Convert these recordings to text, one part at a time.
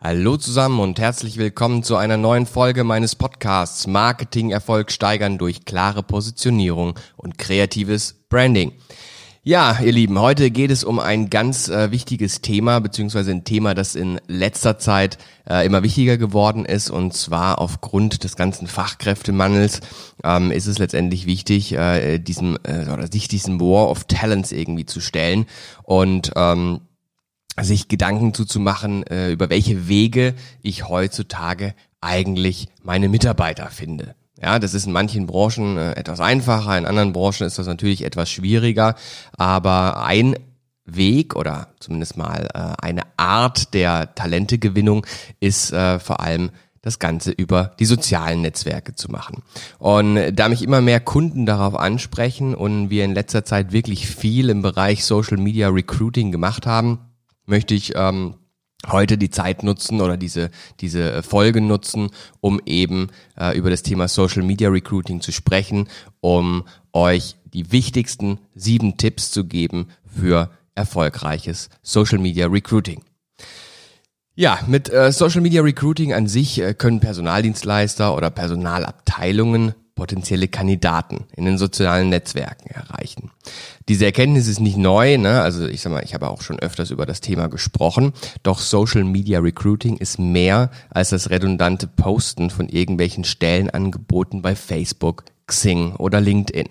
Hallo zusammen und herzlich willkommen zu einer neuen Folge meines Podcasts Marketing Erfolg steigern durch klare Positionierung und kreatives Branding. Ja, ihr Lieben, heute geht es um ein ganz äh, wichtiges Thema, beziehungsweise ein Thema, das in letzter Zeit äh, immer wichtiger geworden ist, und zwar aufgrund des ganzen Fachkräftemangels ähm, ist es letztendlich wichtig, äh, diesem äh, oder sich diesem War of Talents irgendwie zu stellen und ähm, sich Gedanken zuzumachen, äh, über welche Wege ich heutzutage eigentlich meine Mitarbeiter finde. Ja, das ist in manchen Branchen äh, etwas einfacher, in anderen Branchen ist das natürlich etwas schwieriger, aber ein Weg oder zumindest mal äh, eine Art der Talentegewinnung ist äh, vor allem das Ganze über die sozialen Netzwerke zu machen. Und da mich immer mehr Kunden darauf ansprechen und wir in letzter Zeit wirklich viel im Bereich Social Media Recruiting gemacht haben, möchte ich ähm, heute die Zeit nutzen oder diese, diese Folge nutzen, um eben äh, über das Thema Social Media Recruiting zu sprechen, um euch die wichtigsten sieben Tipps zu geben für erfolgreiches Social Media Recruiting. Ja, mit äh, Social Media Recruiting an sich äh, können Personaldienstleister oder Personalabteilungen potenzielle Kandidaten in den sozialen Netzwerken erreichen. Diese Erkenntnis ist nicht neu, ne? also ich sag mal, ich habe auch schon öfters über das Thema gesprochen, doch Social Media Recruiting ist mehr als das redundante Posten von irgendwelchen Stellenangeboten bei Facebook, Xing oder LinkedIn.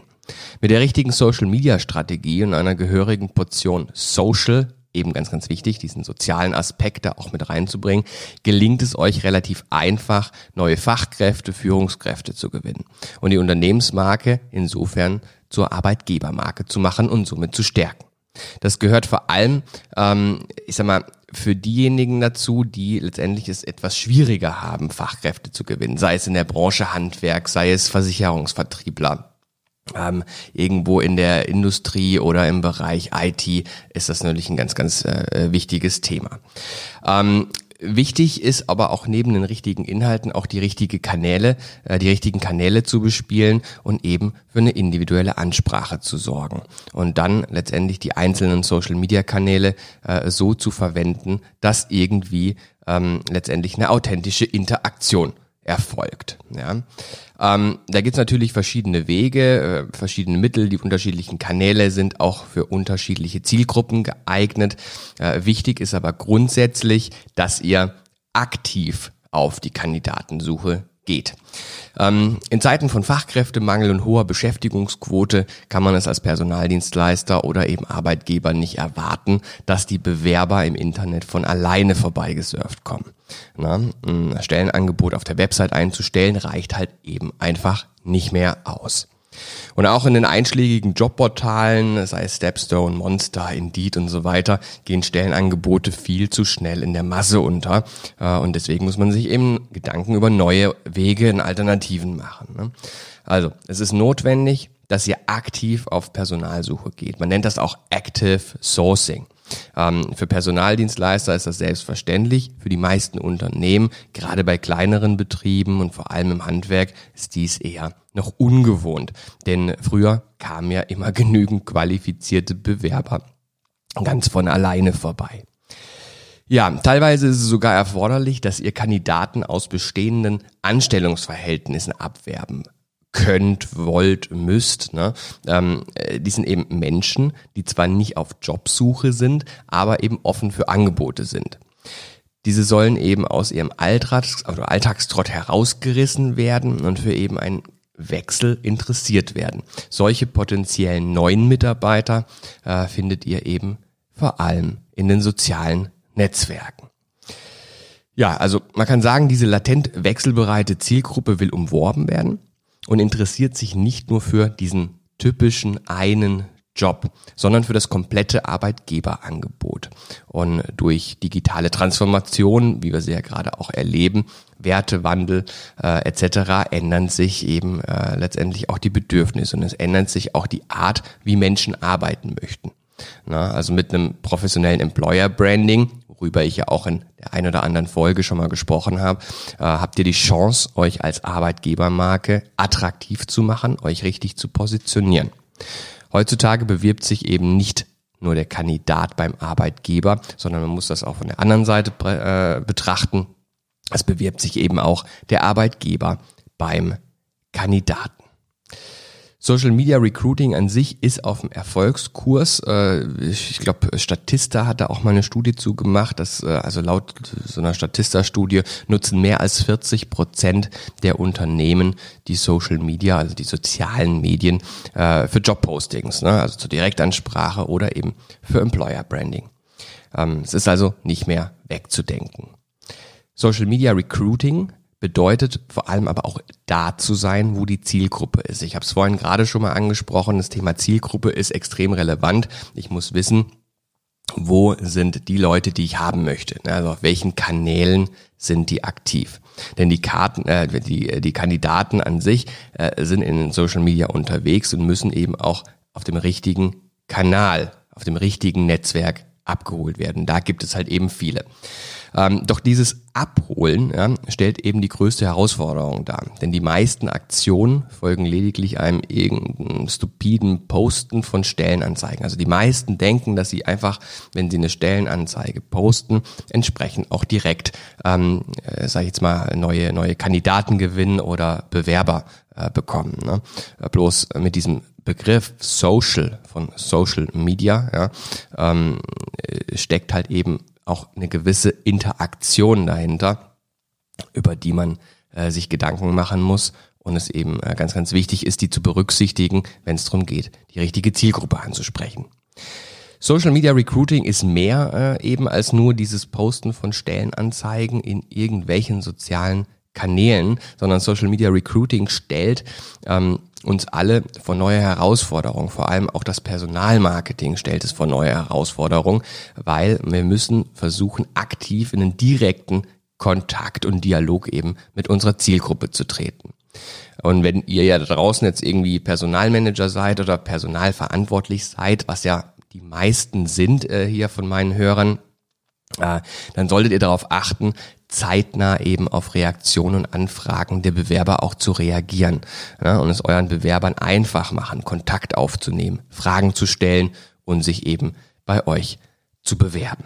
Mit der richtigen Social Media Strategie und einer gehörigen Portion Social eben ganz, ganz wichtig, diesen sozialen Aspekt da auch mit reinzubringen, gelingt es euch relativ einfach, neue Fachkräfte, Führungskräfte zu gewinnen und die Unternehmensmarke insofern zur Arbeitgebermarke zu machen und somit zu stärken. Das gehört vor allem, ähm, ich sag mal, für diejenigen dazu, die letztendlich es etwas schwieriger haben, Fachkräfte zu gewinnen, sei es in der Branche Handwerk, sei es Versicherungsvertriebler, ähm, irgendwo in der Industrie oder im Bereich IT ist das natürlich ein ganz, ganz äh, wichtiges Thema. Ähm, Wichtig ist aber auch neben den richtigen Inhalten auch die richtige Kanäle, äh, die richtigen Kanäle zu bespielen und eben für eine individuelle Ansprache zu sorgen. Und dann letztendlich die einzelnen Social Media Kanäle äh, so zu verwenden, dass irgendwie ähm, letztendlich eine authentische Interaktion erfolgt. Ja. Ähm, da gibt's natürlich verschiedene Wege, äh, verschiedene Mittel, die unterschiedlichen Kanäle sind auch für unterschiedliche Zielgruppen geeignet. Äh, wichtig ist aber grundsätzlich, dass ihr aktiv auf die Kandidatensuche geht. Ähm, in Zeiten von Fachkräftemangel und hoher Beschäftigungsquote kann man es als Personaldienstleister oder eben Arbeitgeber nicht erwarten, dass die Bewerber im Internet von alleine vorbeigesurft kommen. Na, ein Stellenangebot auf der Website einzustellen reicht halt eben einfach nicht mehr aus. Und auch in den einschlägigen Jobportalen, sei es Stepstone, Monster, Indeed und so weiter, gehen Stellenangebote viel zu schnell in der Masse unter. Äh, und deswegen muss man sich eben Gedanken über neue Wege und Alternativen machen. Ne? Also, es ist notwendig, dass ihr aktiv auf Personalsuche geht. Man nennt das auch Active Sourcing. Ähm, für Personaldienstleister ist das selbstverständlich. Für die meisten Unternehmen, gerade bei kleineren Betrieben und vor allem im Handwerk, ist dies eher noch ungewohnt. Denn früher kamen ja immer genügend qualifizierte Bewerber ganz von alleine vorbei. Ja, teilweise ist es sogar erforderlich, dass ihr Kandidaten aus bestehenden Anstellungsverhältnissen abwerben könnt, wollt, müsst. Ne? Ähm, äh, die sind eben Menschen, die zwar nicht auf Jobsuche sind, aber eben offen für Angebote sind. Diese sollen eben aus ihrem Alltags oder Alltagstrott herausgerissen werden und für eben einen Wechsel interessiert werden. Solche potenziellen neuen Mitarbeiter äh, findet ihr eben vor allem in den sozialen Netzwerken. Ja, also man kann sagen, diese latent wechselbereite Zielgruppe will umworben werden und interessiert sich nicht nur für diesen typischen einen Job, sondern für das komplette Arbeitgeberangebot. Und durch digitale Transformation, wie wir sie ja gerade auch erleben, Wertewandel äh, etc., ändern sich eben äh, letztendlich auch die Bedürfnisse und es ändert sich auch die Art, wie Menschen arbeiten möchten. Na, also mit einem professionellen Employer Branding worüber ich ja auch in der einen oder anderen Folge schon mal gesprochen habe, äh, habt ihr die Chance, euch als Arbeitgebermarke attraktiv zu machen, euch richtig zu positionieren. Heutzutage bewirbt sich eben nicht nur der Kandidat beim Arbeitgeber, sondern man muss das auch von der anderen Seite äh, betrachten. Es bewirbt sich eben auch der Arbeitgeber beim Kandidaten. Social Media Recruiting an sich ist auf dem Erfolgskurs. Äh, ich glaube, Statista hat da auch mal eine Studie zu gemacht, dass äh, also laut so einer Statista-Studie nutzen mehr als 40 Prozent der Unternehmen die Social Media, also die sozialen Medien äh, für Jobpostings, ne? also zur Direktansprache oder eben für Employer Branding. Ähm, es ist also nicht mehr wegzudenken. Social Media Recruiting bedeutet vor allem aber auch da zu sein, wo die Zielgruppe ist. Ich habe es vorhin gerade schon mal angesprochen, das Thema Zielgruppe ist extrem relevant. Ich muss wissen, wo sind die Leute, die ich haben möchte? Also auf welchen Kanälen sind die aktiv? Denn die Karten, äh, die, die Kandidaten an sich äh, sind in Social Media unterwegs und müssen eben auch auf dem richtigen Kanal, auf dem richtigen Netzwerk abgeholt werden. Da gibt es halt eben viele. Ähm, doch dieses Abholen ja, stellt eben die größte Herausforderung dar. Denn die meisten Aktionen folgen lediglich einem irgendeinen stupiden Posten von Stellenanzeigen. Also die meisten denken, dass sie einfach, wenn sie eine Stellenanzeige posten, entsprechend auch direkt, ähm, äh, sage ich jetzt mal, neue, neue Kandidaten gewinnen oder Bewerber äh, bekommen. Ne? Äh, bloß mit diesem Begriff Social von Social Media ja, ähm, äh, steckt halt eben auch eine gewisse Interaktion dahinter, über die man äh, sich Gedanken machen muss und es eben äh, ganz, ganz wichtig ist, die zu berücksichtigen, wenn es darum geht, die richtige Zielgruppe anzusprechen. Social Media Recruiting ist mehr äh, eben als nur dieses Posten von Stellenanzeigen in irgendwelchen sozialen Kanälen, sondern Social Media Recruiting stellt ähm, uns alle vor neue Herausforderungen. Vor allem auch das Personalmarketing stellt es vor neue Herausforderungen, weil wir müssen versuchen, aktiv in einen direkten Kontakt und Dialog eben mit unserer Zielgruppe zu treten. Und wenn ihr ja da draußen jetzt irgendwie Personalmanager seid oder personalverantwortlich seid, was ja die meisten sind äh, hier von meinen Hörern, äh, dann solltet ihr darauf achten, zeitnah eben auf Reaktionen und Anfragen der Bewerber auch zu reagieren ja, und es euren Bewerbern einfach machen, Kontakt aufzunehmen, Fragen zu stellen und sich eben bei euch zu bewerben.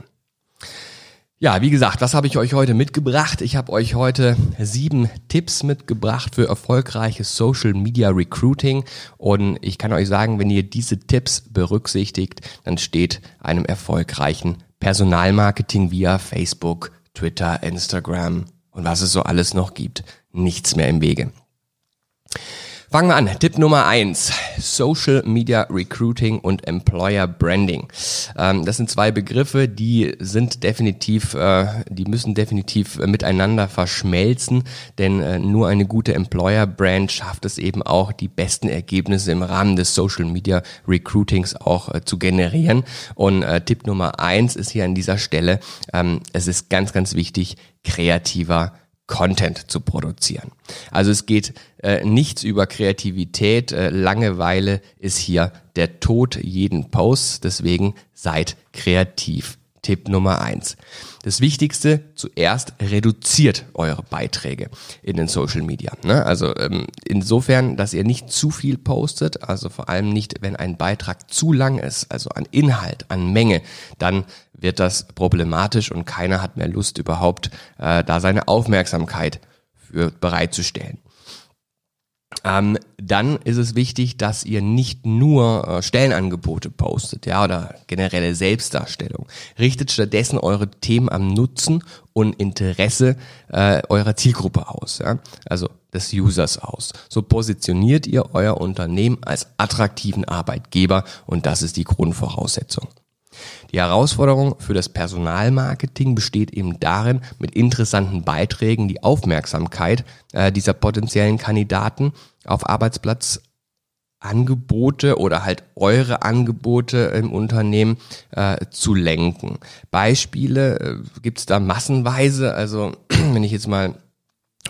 Ja, wie gesagt, was habe ich euch heute mitgebracht? Ich habe euch heute sieben Tipps mitgebracht für erfolgreiches Social Media Recruiting und ich kann euch sagen, wenn ihr diese Tipps berücksichtigt, dann steht einem erfolgreichen Personalmarketing via Facebook, Twitter, Instagram und was es so alles noch gibt, nichts mehr im Wege. Fangen wir an. Tipp Nummer eins: Social Media Recruiting und Employer Branding. Ähm, das sind zwei Begriffe, die sind definitiv, äh, die müssen definitiv miteinander verschmelzen, denn äh, nur eine gute Employer Brand schafft es eben auch, die besten Ergebnisse im Rahmen des Social Media Recruitings auch äh, zu generieren. Und äh, Tipp Nummer eins ist hier an dieser Stelle, ähm, es ist ganz, ganz wichtig, kreativer Content zu produzieren. Also es geht äh, nichts über Kreativität, äh, Langeweile ist hier der Tod jeden Posts, deswegen seid kreativ. Tipp Nummer eins. Das Wichtigste, zuerst reduziert eure Beiträge in den Social Media. Ne? Also ähm, insofern, dass ihr nicht zu viel postet, also vor allem nicht, wenn ein Beitrag zu lang ist, also an Inhalt, an Menge, dann wird das problematisch und keiner hat mehr Lust überhaupt, äh, da seine Aufmerksamkeit für bereitzustellen. Ähm, dann ist es wichtig, dass ihr nicht nur äh, Stellenangebote postet, ja, oder generelle Selbstdarstellung. Richtet stattdessen eure Themen am Nutzen und Interesse äh, eurer Zielgruppe aus, ja, also des Users aus. So positioniert ihr euer Unternehmen als attraktiven Arbeitgeber und das ist die Grundvoraussetzung. Die Herausforderung für das Personalmarketing besteht eben darin, mit interessanten Beiträgen die Aufmerksamkeit äh, dieser potenziellen Kandidaten auf Arbeitsplatz Angebote oder halt eure Angebote im Unternehmen äh, zu lenken. Beispiele äh, gibt es da massenweise. Also wenn ich jetzt mal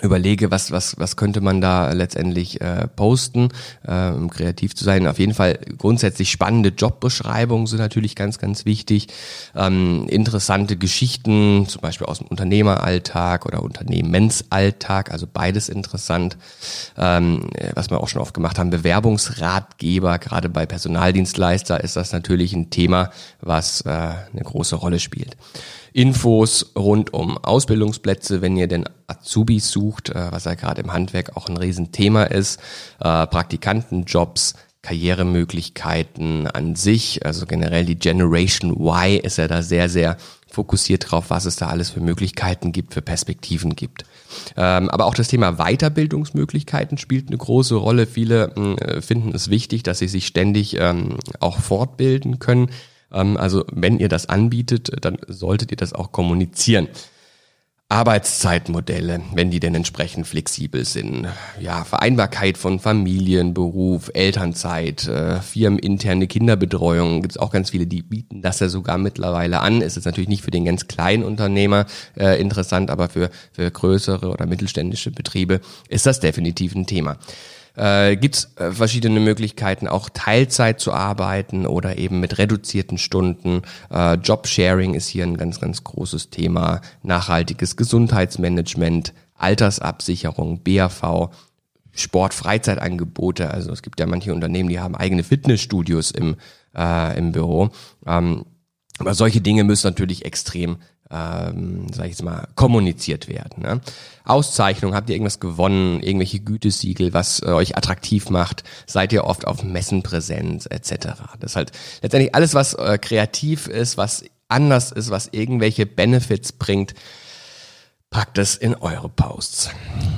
überlege, was, was, was könnte man da letztendlich äh, posten, äh, um kreativ zu sein. Auf jeden Fall grundsätzlich spannende Jobbeschreibungen sind natürlich ganz, ganz wichtig. Ähm, interessante Geschichten, zum Beispiel aus dem Unternehmeralltag oder Unternehmensalltag, also beides interessant. Ähm, was wir auch schon oft gemacht haben, Bewerbungsratgeber, gerade bei Personaldienstleister ist das natürlich ein Thema, was äh, eine große Rolle spielt. Infos rund um Ausbildungsplätze, wenn ihr denn Azubis sucht, äh, was ja gerade im Handwerk auch ein Riesenthema ist, äh, Praktikantenjobs, Karrieremöglichkeiten an sich, also generell die Generation Y ist ja da sehr, sehr fokussiert drauf, was es da alles für Möglichkeiten gibt, für Perspektiven gibt. Ähm, aber auch das Thema Weiterbildungsmöglichkeiten spielt eine große Rolle. Viele äh, finden es wichtig, dass sie sich ständig ähm, auch fortbilden können. Ähm, also wenn ihr das anbietet, dann solltet ihr das auch kommunizieren. Arbeitszeitmodelle, wenn die denn entsprechend flexibel sind. Ja, Vereinbarkeit von Familien, Beruf, Elternzeit, äh, firmeninterne Kinderbetreuung. Gibt es auch ganz viele, die bieten das ja sogar mittlerweile an. Ist jetzt natürlich nicht für den ganz kleinen Unternehmer äh, interessant, aber für, für größere oder mittelständische Betriebe ist das definitiv ein Thema äh, gibt es äh, verschiedene Möglichkeiten, auch Teilzeit zu arbeiten oder eben mit reduzierten Stunden. Äh, Jobsharing ist hier ein ganz, ganz großes Thema. Nachhaltiges Gesundheitsmanagement, Altersabsicherung, BAV, Sport-Freizeitangebote. Also es gibt ja manche Unternehmen, die haben eigene Fitnessstudios im, äh, im Büro. Ähm, aber solche Dinge müssen natürlich extrem ähm, sag ich jetzt mal, kommuniziert werden. Ne? Auszeichnung, habt ihr irgendwas gewonnen, irgendwelche Gütesiegel, was äh, euch attraktiv macht, seid ihr oft auf Messen präsent, etc. Das ist halt letztendlich alles, was äh, kreativ ist, was anders ist, was irgendwelche Benefits bringt, Packt es in eure Posts.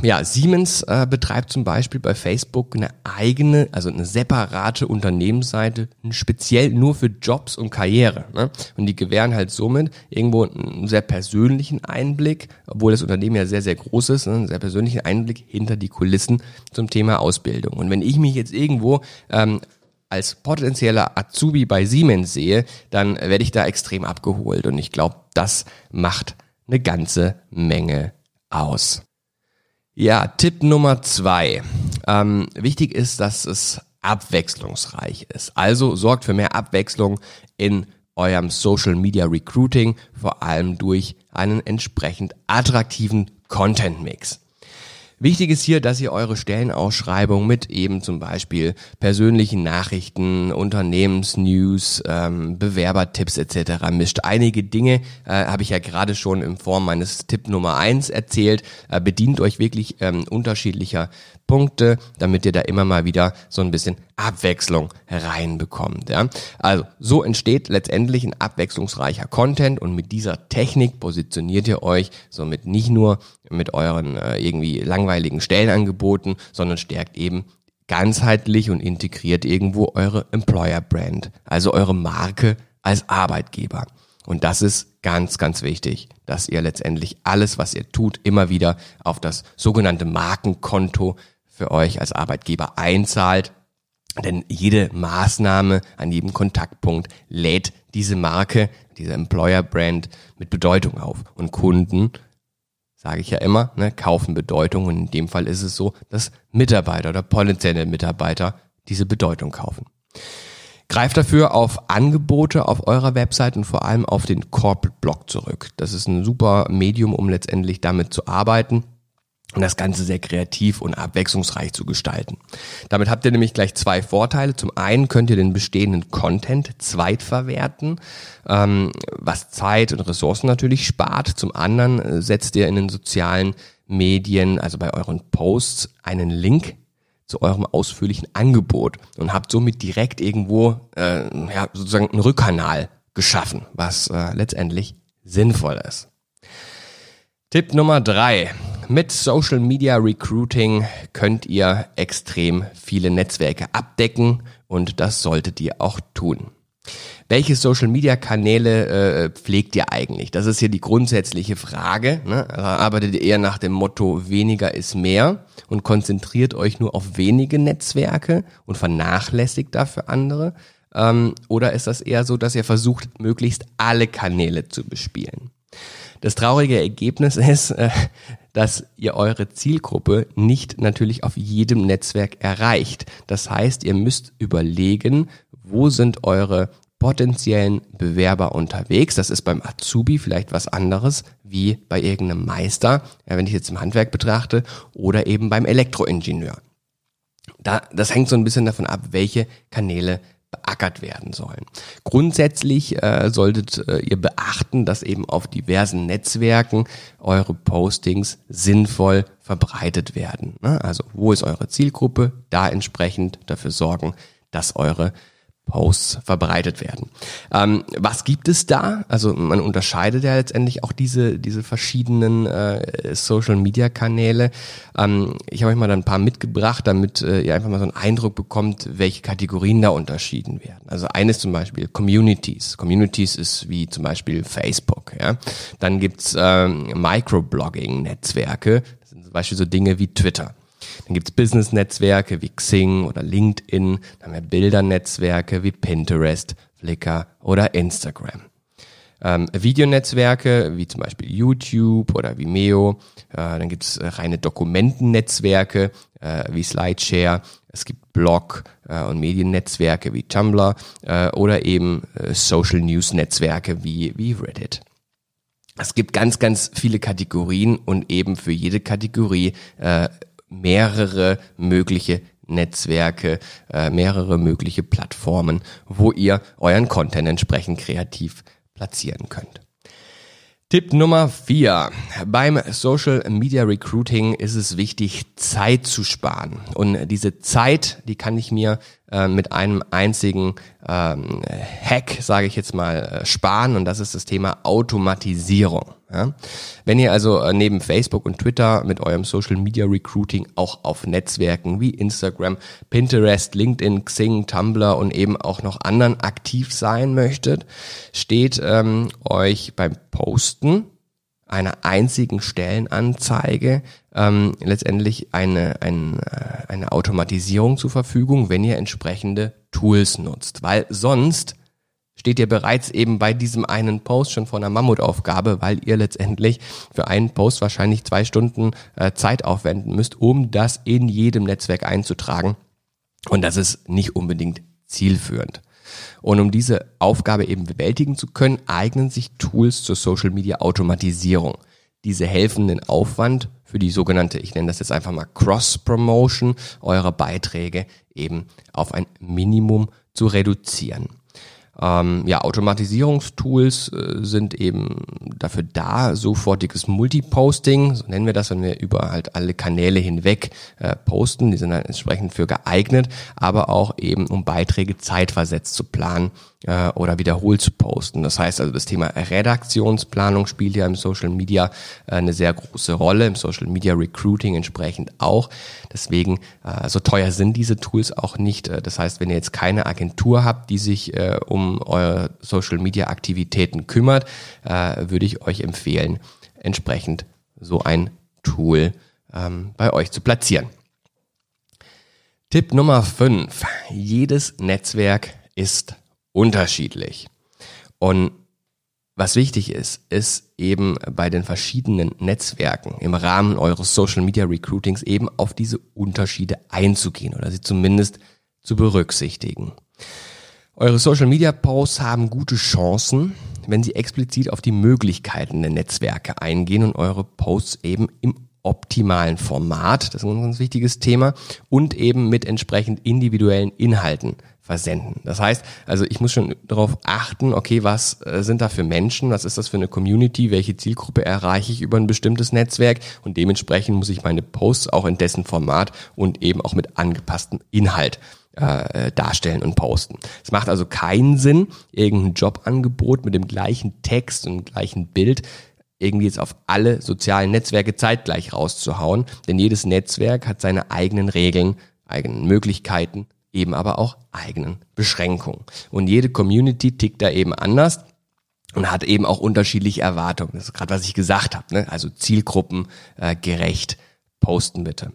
Ja, Siemens äh, betreibt zum Beispiel bei Facebook eine eigene, also eine separate Unternehmensseite, speziell nur für Jobs und Karriere. Ne? Und die gewähren halt somit irgendwo einen sehr persönlichen Einblick, obwohl das Unternehmen ja sehr, sehr groß ist, ne? einen sehr persönlichen Einblick hinter die Kulissen zum Thema Ausbildung. Und wenn ich mich jetzt irgendwo ähm, als potenzieller Azubi bei Siemens sehe, dann werde ich da extrem abgeholt. Und ich glaube, das macht eine ganze Menge aus. Ja, Tipp Nummer zwei. Ähm, wichtig ist, dass es abwechslungsreich ist. Also sorgt für mehr Abwechslung in eurem Social Media Recruiting, vor allem durch einen entsprechend attraktiven Content Mix. Wichtig ist hier, dass ihr eure Stellenausschreibung mit eben zum Beispiel persönlichen Nachrichten, Unternehmensnews, ähm, Bewerbertipps etc. mischt. Einige Dinge äh, habe ich ja gerade schon in Form meines Tipp Nummer eins erzählt. Äh, bedient euch wirklich ähm, unterschiedlicher Punkte, damit ihr da immer mal wieder so ein bisschen Abwechslung reinbekommt. Ja? Also so entsteht letztendlich ein abwechslungsreicher Content und mit dieser Technik positioniert ihr euch somit nicht nur mit euren äh, irgendwie langweiligen Stellenangeboten, sondern stärkt eben ganzheitlich und integriert irgendwo eure Employer Brand, also eure Marke als Arbeitgeber. Und das ist ganz, ganz wichtig, dass ihr letztendlich alles, was ihr tut, immer wieder auf das sogenannte Markenkonto für euch als Arbeitgeber einzahlt. Denn jede Maßnahme an jedem Kontaktpunkt lädt diese Marke, diese Employer Brand mit Bedeutung auf. Und Kunden, sage ich ja immer, ne, kaufen Bedeutung. Und in dem Fall ist es so, dass Mitarbeiter oder potenzielle Mitarbeiter diese Bedeutung kaufen. Greift dafür auf Angebote auf eurer Website und vor allem auf den Corporate Blog zurück. Das ist ein super Medium, um letztendlich damit zu arbeiten und das Ganze sehr kreativ und abwechslungsreich zu gestalten. Damit habt ihr nämlich gleich zwei Vorteile. Zum einen könnt ihr den bestehenden Content zweitverwerten, ähm, was Zeit und Ressourcen natürlich spart. Zum anderen äh, setzt ihr in den sozialen Medien, also bei euren Posts, einen Link zu eurem ausführlichen Angebot und habt somit direkt irgendwo äh, ja, sozusagen einen Rückkanal geschaffen, was äh, letztendlich sinnvoll ist. Tipp Nummer drei. Mit Social Media Recruiting könnt ihr extrem viele Netzwerke abdecken und das solltet ihr auch tun. Welche Social Media Kanäle äh, pflegt ihr eigentlich? Das ist hier die grundsätzliche Frage. Ne? Also arbeitet ihr eher nach dem Motto weniger ist mehr und konzentriert euch nur auf wenige Netzwerke und vernachlässigt dafür andere? Ähm, oder ist das eher so, dass ihr versucht, möglichst alle Kanäle zu bespielen? Das traurige Ergebnis ist, äh, dass ihr eure Zielgruppe nicht natürlich auf jedem Netzwerk erreicht. Das heißt, ihr müsst überlegen, wo sind eure potenziellen Bewerber unterwegs. Das ist beim Azubi vielleicht was anderes wie bei irgendeinem Meister, ja, wenn ich jetzt im Handwerk betrachte, oder eben beim Elektroingenieur. Da, das hängt so ein bisschen davon ab, welche Kanäle beackert werden sollen. Grundsätzlich äh, solltet äh, ihr beachten, dass eben auf diversen Netzwerken eure Postings sinnvoll verbreitet werden. Ne? Also wo ist eure Zielgruppe? Da entsprechend dafür sorgen, dass eure Posts verbreitet werden. Ähm, was gibt es da? Also man unterscheidet ja letztendlich auch diese, diese verschiedenen äh, Social-Media-Kanäle. Ähm, ich habe euch mal da ein paar mitgebracht, damit äh, ihr einfach mal so einen Eindruck bekommt, welche Kategorien da unterschieden werden. Also eines zum Beispiel Communities. Communities ist wie zum Beispiel Facebook. Ja? Dann gibt's ähm, Microblogging-Netzwerke. Das sind zum Beispiel so Dinge wie Twitter. Dann gibt's Business-Netzwerke wie Xing oder LinkedIn, dann haben wir Bildernetzwerke wie Pinterest, Flickr oder Instagram. Ähm, Videonetzwerke wie zum Beispiel YouTube oder Vimeo. Äh, dann gibt's äh, reine Dokumentennetzwerke äh, wie Slideshare. Es gibt Blog- äh, und Mediennetzwerke wie Tumblr äh, oder eben äh, Social News Netzwerke wie, wie Reddit. Es gibt ganz, ganz viele Kategorien und eben für jede Kategorie mehrere mögliche Netzwerke, äh, mehrere mögliche Plattformen, wo ihr euren Content entsprechend kreativ platzieren könnt. Tipp Nummer vier: Beim Social Media Recruiting ist es wichtig, Zeit zu sparen. Und diese Zeit, die kann ich mir äh, mit einem einzigen ähm, Hack, sage ich jetzt mal, äh, sparen. Und das ist das Thema Automatisierung. Ja? Wenn ihr also äh, neben Facebook und Twitter mit eurem Social Media Recruiting auch auf Netzwerken wie Instagram, Pinterest, LinkedIn, Xing, Tumblr und eben auch noch anderen aktiv sein möchtet, steht ähm, euch beim Posten einer einzigen Stellenanzeige ähm, letztendlich eine, eine, äh, eine Automatisierung zur Verfügung, wenn ihr entsprechende Tools nutzt. Weil sonst steht ihr bereits eben bei diesem einen Post schon vor einer Mammutaufgabe, weil ihr letztendlich für einen Post wahrscheinlich zwei Stunden äh, Zeit aufwenden müsst, um das in jedem Netzwerk einzutragen. Und das ist nicht unbedingt zielführend. Und um diese Aufgabe eben bewältigen zu können, eignen sich Tools zur Social Media Automatisierung. Diese helfen den Aufwand für die sogenannte, ich nenne das jetzt einfach mal Cross-Promotion eurer Beiträge eben auf ein Minimum zu reduzieren. Ähm, ja, Automatisierungstools äh, sind eben dafür da, sofortiges Multiposting, so nennen wir das, wenn wir über halt alle Kanäle hinweg äh, posten, die sind dann entsprechend für geeignet, aber auch eben um Beiträge zeitversetzt zu planen äh, oder wiederholt zu posten. Das heißt also, das Thema Redaktionsplanung spielt ja im Social Media äh, eine sehr große Rolle, im Social Media Recruiting entsprechend auch. Deswegen, äh, so teuer sind diese Tools auch nicht. Äh, das heißt, wenn ihr jetzt keine Agentur habt, die sich äh, eure Social Media Aktivitäten kümmert, äh, würde ich euch empfehlen, entsprechend so ein Tool ähm, bei euch zu platzieren. Tipp Nummer 5. Jedes Netzwerk ist unterschiedlich. Und was wichtig ist, ist eben bei den verschiedenen Netzwerken im Rahmen eures Social Media Recruitings eben auf diese Unterschiede einzugehen oder sie zumindest zu berücksichtigen. Eure Social Media Posts haben gute Chancen, wenn sie explizit auf die Möglichkeiten der Netzwerke eingehen und eure Posts eben im optimalen Format, das ist ein ganz wichtiges Thema, und eben mit entsprechend individuellen Inhalten versenden. Das heißt, also ich muss schon darauf achten, okay, was äh, sind da für Menschen, was ist das für eine Community, welche Zielgruppe erreiche ich über ein bestimmtes Netzwerk und dementsprechend muss ich meine Posts auch in dessen Format und eben auch mit angepasstem Inhalt äh, darstellen und posten. Es macht also keinen Sinn, irgendein Jobangebot mit dem gleichen Text und gleichen Bild irgendwie jetzt auf alle sozialen Netzwerke zeitgleich rauszuhauen, denn jedes Netzwerk hat seine eigenen Regeln, eigenen Möglichkeiten, eben aber auch eigenen Beschränkungen. Und jede Community tickt da eben anders und hat eben auch unterschiedliche Erwartungen. Das ist gerade, was ich gesagt habe. Ne? Also Zielgruppen äh, gerecht posten bitte.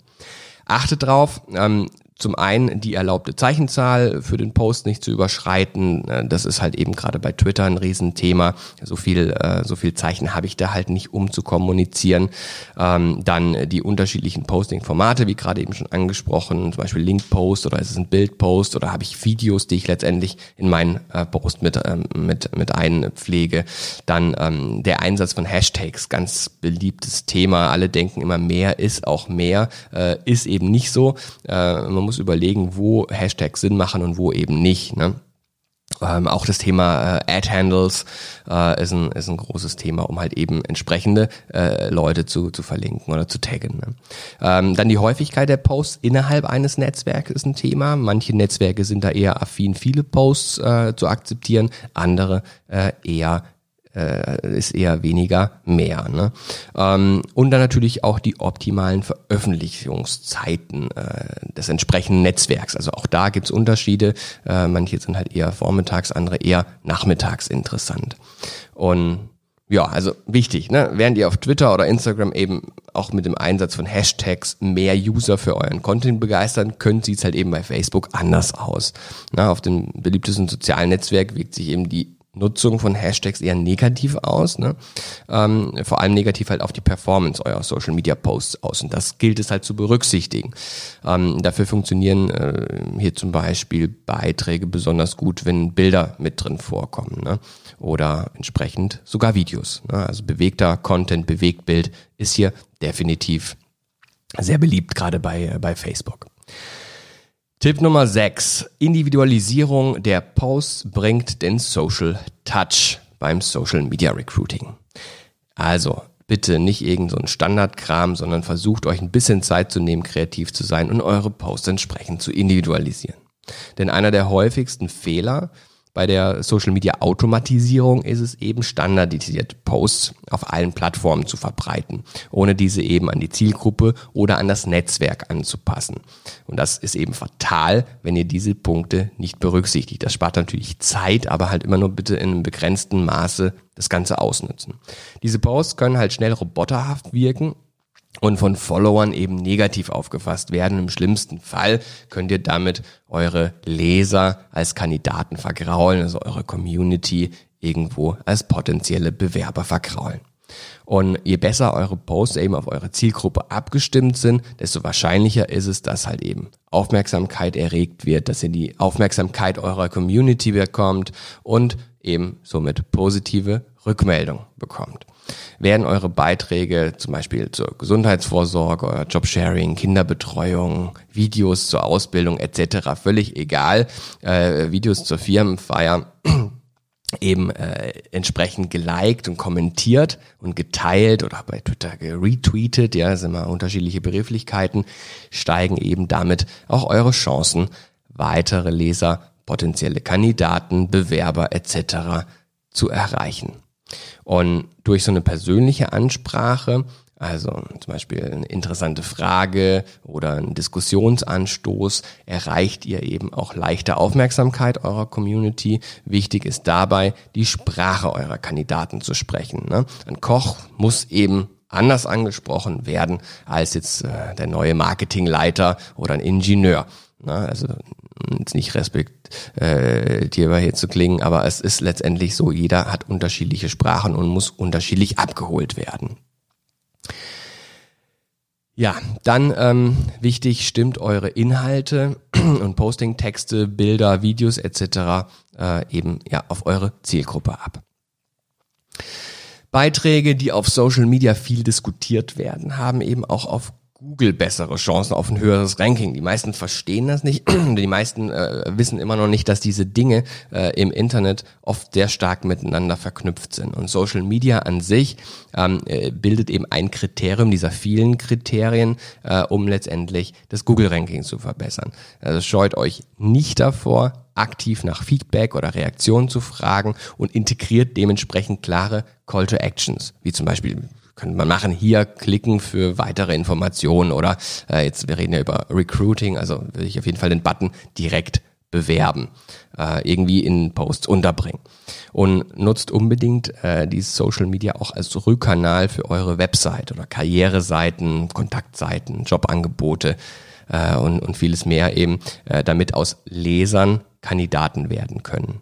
Achtet drauf, ähm, zum einen die erlaubte Zeichenzahl für den Post nicht zu überschreiten. Äh, das ist halt eben gerade bei Twitter ein Riesenthema. So viel, äh, so viel Zeichen habe ich da halt nicht, um zu kommunizieren. Ähm, dann die unterschiedlichen Posting-Formate, wie gerade eben schon angesprochen, zum Beispiel Link-Post oder ist es ein Bild-Post oder habe ich Videos, die ich letztendlich in meinen äh, Post mit, ähm, mit, mit einpflege. Dann ähm, der Einsatz von Hashtags, ganz beliebtes Thema. Alle denken immer mehr ist auch mehr, ist eben nicht so. man muss überlegen, wo Hashtags Sinn machen und wo eben nicht. Ne? Ähm, auch das Thema äh, Ad-Handles äh, ist, ein, ist ein großes Thema, um halt eben entsprechende äh, Leute zu, zu verlinken oder zu taggen. Ne? Ähm, dann die Häufigkeit der Posts innerhalb eines Netzwerks ist ein Thema. Manche Netzwerke sind da eher affin, viele Posts äh, zu akzeptieren, andere äh, eher äh, ist eher weniger mehr. Ne? Ähm, und dann natürlich auch die optimalen Veröffentlichungszeiten äh, des entsprechenden Netzwerks. Also auch da gibt's Unterschiede. Äh, manche sind halt eher vormittags, andere eher nachmittags interessant. Und ja, also wichtig, ne? Während ihr auf Twitter oder Instagram eben auch mit dem Einsatz von Hashtags mehr User für euren Content begeistern könnt, sieht's halt eben bei Facebook anders aus. Na, auf dem beliebtesten sozialen Netzwerk wirkt sich eben die Nutzung von Hashtags eher negativ aus, ne? ähm, vor allem negativ halt auf die Performance eurer Social Media Posts aus und das gilt es halt zu berücksichtigen. Ähm, dafür funktionieren äh, hier zum Beispiel Beiträge besonders gut, wenn Bilder mit drin vorkommen ne? oder entsprechend sogar Videos. Ne? Also bewegter Content, Bewegtbild ist hier definitiv sehr beliebt, gerade bei, äh, bei Facebook. Tipp Nummer 6. Individualisierung der Posts bringt den Social Touch beim Social Media Recruiting. Also, bitte nicht irgend so Standardkram, sondern versucht euch ein bisschen Zeit zu nehmen, kreativ zu sein und eure Posts entsprechend zu individualisieren. Denn einer der häufigsten Fehler bei der Social Media Automatisierung ist es eben standardisiert, Posts auf allen Plattformen zu verbreiten, ohne diese eben an die Zielgruppe oder an das Netzwerk anzupassen. Und das ist eben fatal, wenn ihr diese Punkte nicht berücksichtigt. Das spart natürlich Zeit, aber halt immer nur bitte in einem begrenzten Maße das Ganze ausnutzen. Diese Posts können halt schnell roboterhaft wirken und von Followern eben negativ aufgefasst werden. Im schlimmsten Fall könnt ihr damit eure Leser als Kandidaten vergraulen, also eure Community irgendwo als potenzielle Bewerber vergraulen. Und je besser eure Posts eben auf eure Zielgruppe abgestimmt sind, desto wahrscheinlicher ist es, dass halt eben Aufmerksamkeit erregt wird, dass ihr die Aufmerksamkeit eurer Community bekommt und eben somit positive Rückmeldung bekommt. Werden eure Beiträge zum Beispiel zur Gesundheitsvorsorge, euer Jobsharing, Kinderbetreuung, Videos zur Ausbildung etc. völlig egal, äh, Videos zur Firmenfeier eben äh, entsprechend geliked und kommentiert und geteilt oder bei Twitter retweetet, ja, sind immer unterschiedliche Begrifflichkeiten, steigen eben damit auch eure Chancen, weitere Leser, potenzielle Kandidaten, Bewerber etc. zu erreichen. Und durch so eine persönliche Ansprache, also zum Beispiel eine interessante Frage oder ein Diskussionsanstoß, erreicht ihr eben auch leichte Aufmerksamkeit eurer Community. Wichtig ist dabei, die Sprache eurer Kandidaten zu sprechen. Ne? Ein Koch muss eben anders angesprochen werden als jetzt äh, der neue Marketingleiter oder ein Ingenieur. Ne? Also jetzt nicht respektierbar hier zu klingen, aber es ist letztendlich so, jeder hat unterschiedliche Sprachen und muss unterschiedlich abgeholt werden. Ja, dann ähm, wichtig, stimmt eure Inhalte und Posting-Texte, Bilder, Videos etc. Äh, eben ja auf eure Zielgruppe ab. Beiträge, die auf Social Media viel diskutiert werden, haben eben auch auf Google bessere Chancen auf ein höheres Ranking. Die meisten verstehen das nicht. Die meisten äh, wissen immer noch nicht, dass diese Dinge äh, im Internet oft sehr stark miteinander verknüpft sind. Und Social Media an sich ähm, äh, bildet eben ein Kriterium dieser vielen Kriterien, äh, um letztendlich das Google-Ranking zu verbessern. Also scheut euch nicht davor, aktiv nach Feedback oder Reaktionen zu fragen und integriert dementsprechend klare Call to Actions, wie zum Beispiel könnte man machen, hier klicken für weitere Informationen oder äh, jetzt, wir reden ja über Recruiting, also will ich auf jeden Fall den Button direkt bewerben, äh, irgendwie in Posts unterbringen. Und nutzt unbedingt äh, dieses Social Media auch als Rückkanal für eure Website oder Karriereseiten, Kontaktseiten, Jobangebote. äh, und, und vieles mehr eben, äh, damit aus Lesern Kandidaten werden können.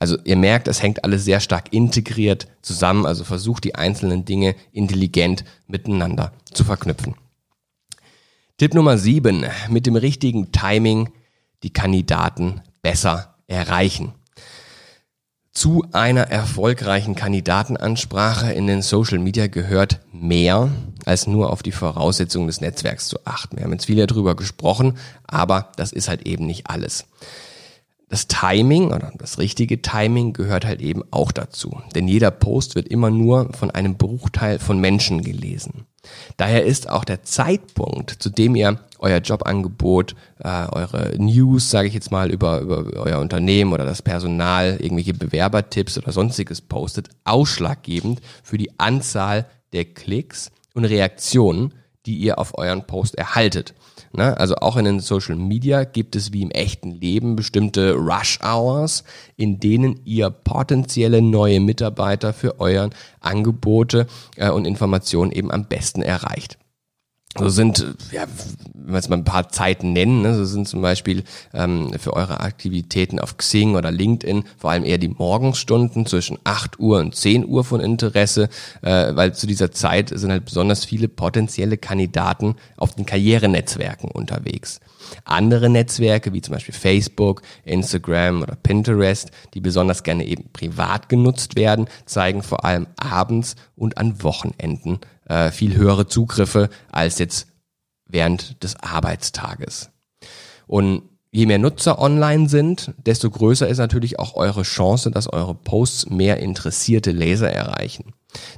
Also ihr merkt, es hängt alles sehr stark integriert zusammen, also versucht die einzelnen Dinge intelligent miteinander zu verknüpfen. Tipp Nummer sieben: Mit dem richtigen Timing die Kandidaten besser erreichen. Zu einer erfolgreichen Kandidatenansprache in den Social Media gehört mehr als nur auf die Voraussetzungen des Netzwerks zu achten. Wir haben jetzt viel darüber gesprochen, aber das ist halt eben nicht alles das Timing oder das richtige Timing gehört halt eben auch dazu. Denn jeder Post wird immer nur von einem Bruchteil von Menschen gelesen. Daher ist auch der Zeitpunkt, zu dem ihr euer Jobangebot, äh, eure News, sage ich jetzt mal, über, über euer Unternehmen oder das Personal, irgendwelche Bewerbertipps oder sonstiges postet, ausschlaggebend für die Anzahl der Klicks und Reaktionen, die ihr auf euren Post erhaltet. Ne? Also auch in den Social Media gibt es wie im echten Leben bestimmte Rush Hours, in denen ihr potenzielle neue Mitarbeiter für euren Angebote äh, und Informationen eben am besten erreicht. So sind, ja, wenn wir jetzt mal ein paar Zeiten nennen, ne, so sind zum Beispiel ähm, für eure Aktivitäten auf Xing oder LinkedIn vor allem eher die Morgenstunden zwischen 8 Uhr und 10 Uhr von Interesse, äh, weil zu dieser Zeit sind halt besonders viele potenzielle Kandidaten auf den Karrierenetzwerken unterwegs. Andere Netzwerke, wie zum Beispiel Facebook, Instagram oder Pinterest, die besonders gerne eben privat genutzt werden, zeigen vor allem abends und an Wochenenden äh, viel höhere Zugriffe als jetzt während des Arbeitstages. Und je mehr Nutzer online sind, desto größer ist natürlich auch eure Chance, dass eure Posts mehr interessierte Leser erreichen.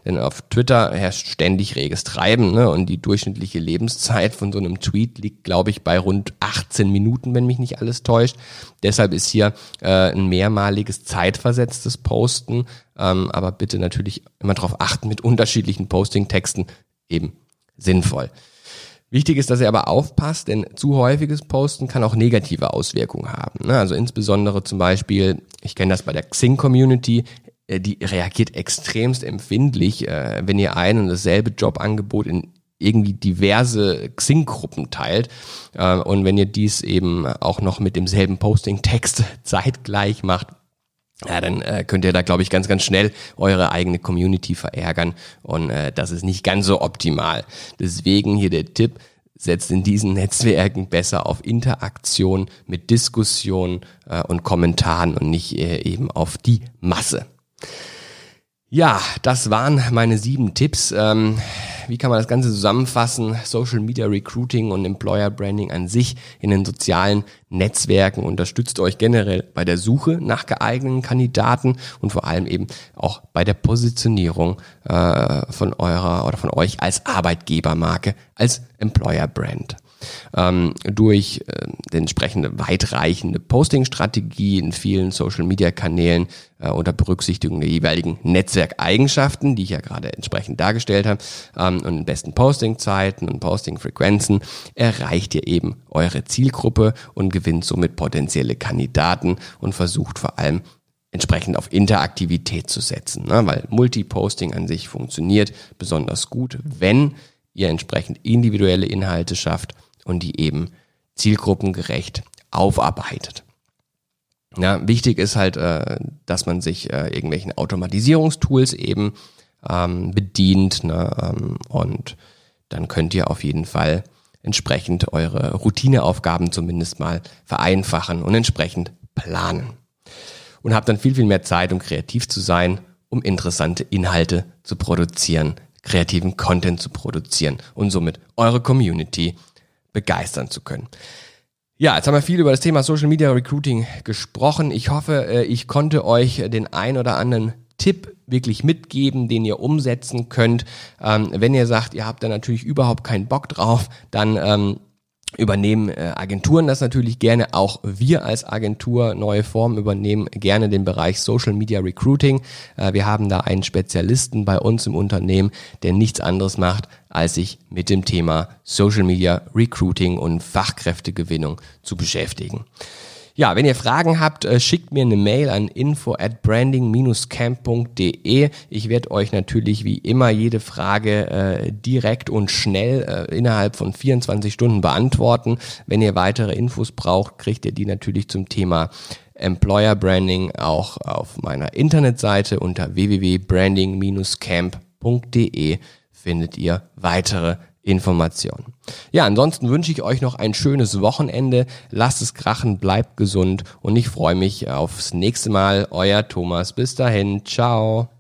Denn auf Twitter herrscht ständig reges Treiben ne? und die durchschnittliche Lebenszeit von so einem Tweet liegt, glaube ich, bei rund 18 Minuten, wenn mich nicht alles täuscht. Deshalb ist hier äh, ein mehrmaliges zeitversetztes Posten, ähm, aber bitte natürlich immer darauf achten, mit unterschiedlichen Posting-Texten eben sinnvoll. Wichtig ist, dass ihr aber aufpasst, denn zu häufiges Posten kann auch negative Auswirkungen haben. Ne? Also insbesondere zum Beispiel, ich kenne das bei der Xing-Community, äh, die reagiert extremst empfindlich, äh, wenn ihr ein und dasselbe Jobangebot in irgendwie diverse Xing-Gruppen teilt. Äh, und wenn ihr dies eben auch noch mit demselben Posting-Text zeitgleich macht, ja, dann äh, könnt ihr da, glaube ich, ganz, ganz schnell eure eigene Community verärgern. Und äh, das ist nicht ganz so optimal. Deswegen hier der Tipp, setzt in diesen Netzwerken besser auf Interaktion mit Diskussionen äh, und Kommentaren und nicht äh, eben auf die Masse. Ja, das waren meine sieben Tipps. Ähm, wie kann man das Ganze zusammenfassen? Social Media Recruiting und Employer Branding an sich in den sozialen Netzwerken unterstützt euch generell bei der Suche nach geeigneten Kandidaten und vor allem eben auch bei der Positionierung äh, von eurer oder von euch als Arbeitgebermarke, als Employer Brand ähm, durch äh, die entsprechende weitreichende Posting-Strategie in vielen Social-Media-Kanälen äh, unter Berücksichtigung der jeweiligen Netzwerkeigenschaften, die ich ja gerade entsprechend dargestellt habe, ähm, und besten Posting-Zeiten und Posting-Frequenzen erreicht ihr eben eure Zielgruppe und gewinnt somit potenzielle Kandidaten und versucht vor allem entsprechend auf Interaktivität zu setzen, ne? weil Multiposting an sich funktioniert besonders gut, wenn ihr entsprechend individuelle Inhalte schafft und die eben zielgruppengerecht aufarbeitet. Ja, wichtig ist halt, äh, dass man sich äh, irgendwelchen Automatisierungstools eben ähm, bedient ne, ähm, und dann könnt ihr auf jeden Fall entsprechend eure Routineaufgaben zumindest mal vereinfachen und entsprechend planen. Und habt dann viel, viel mehr Zeit, um kreativ zu sein, um interessante Inhalte zu produzieren, kreativen Content zu produzieren und somit eure Community begeistern zu können. Ja, jetzt haben wir viel über das Thema Social Media Recruiting gesprochen. Ich hoffe, äh, ich konnte euch den ein oder anderen Tipp wirklich mitgeben, den ihr umsetzen könnt. Ähm, wenn ihr sagt, ihr habt da natürlich überhaupt keinen Bock drauf, dann ähm, übernehmen äh, Agenturen das natürlich gerne. Auch wir als Agentur Neue Formen übernehmen gerne den Bereich Social Media Recruiting. Äh, wir haben da einen Spezialisten bei uns im Unternehmen, der nichts anderes macht, als sich mit dem Thema Social Media Recruiting und Fachkräftegewinnung zu beschäftigen. Ja, wenn ihr Fragen habt, äh, schickt mir eine Mail an info at branding-camp.de. Ich werde euch natürlich wie immer jede Frage äh, direkt und schnell äh, innerhalb von 24 Stunden beantworten. Wenn ihr weitere Infos braucht, kriegt ihr die natürlich zum Thema Employer Branding auch auf meiner Internetseite unter www.branding-camp.de findet ihr weitere Informationen. Ja, ansonsten wünsche ich euch noch ein schönes Wochenende. Lasst es krachen, bleibt gesund und ich freue mich aufs nächste Mal. Euer Thomas. Bis dahin. Ciao.